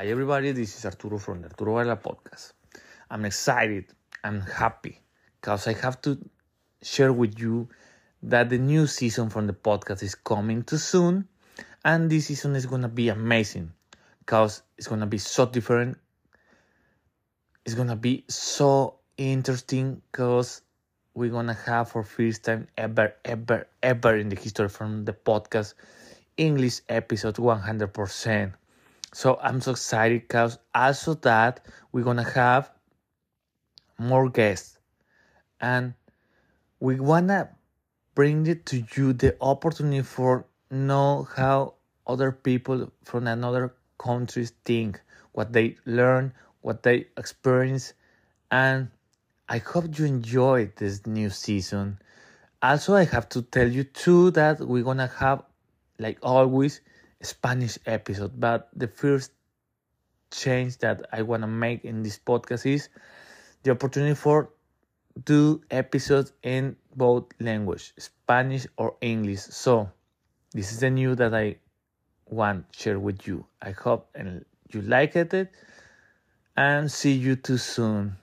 Hi everybody, this is Arturo from the Arturo Varela podcast. I'm excited, I'm happy because I have to share with you that the new season from the podcast is coming too soon and this season is gonna be amazing because it's gonna be so different. It's gonna be so interesting because we're gonna have for first time ever, ever, ever in the history from the podcast English episode 100%. So I'm so excited because also that we're gonna have more guests and we wanna bring it to you the opportunity for know how other people from another countries think, what they learn, what they experience, and I hope you enjoy this new season. Also, I have to tell you too that we're gonna have, like always, Spanish episode. But the first change that I want to make in this podcast is the opportunity for do episodes in both language, Spanish or English. So this is the new that I want to share with you. I hope and you like it and see you too soon.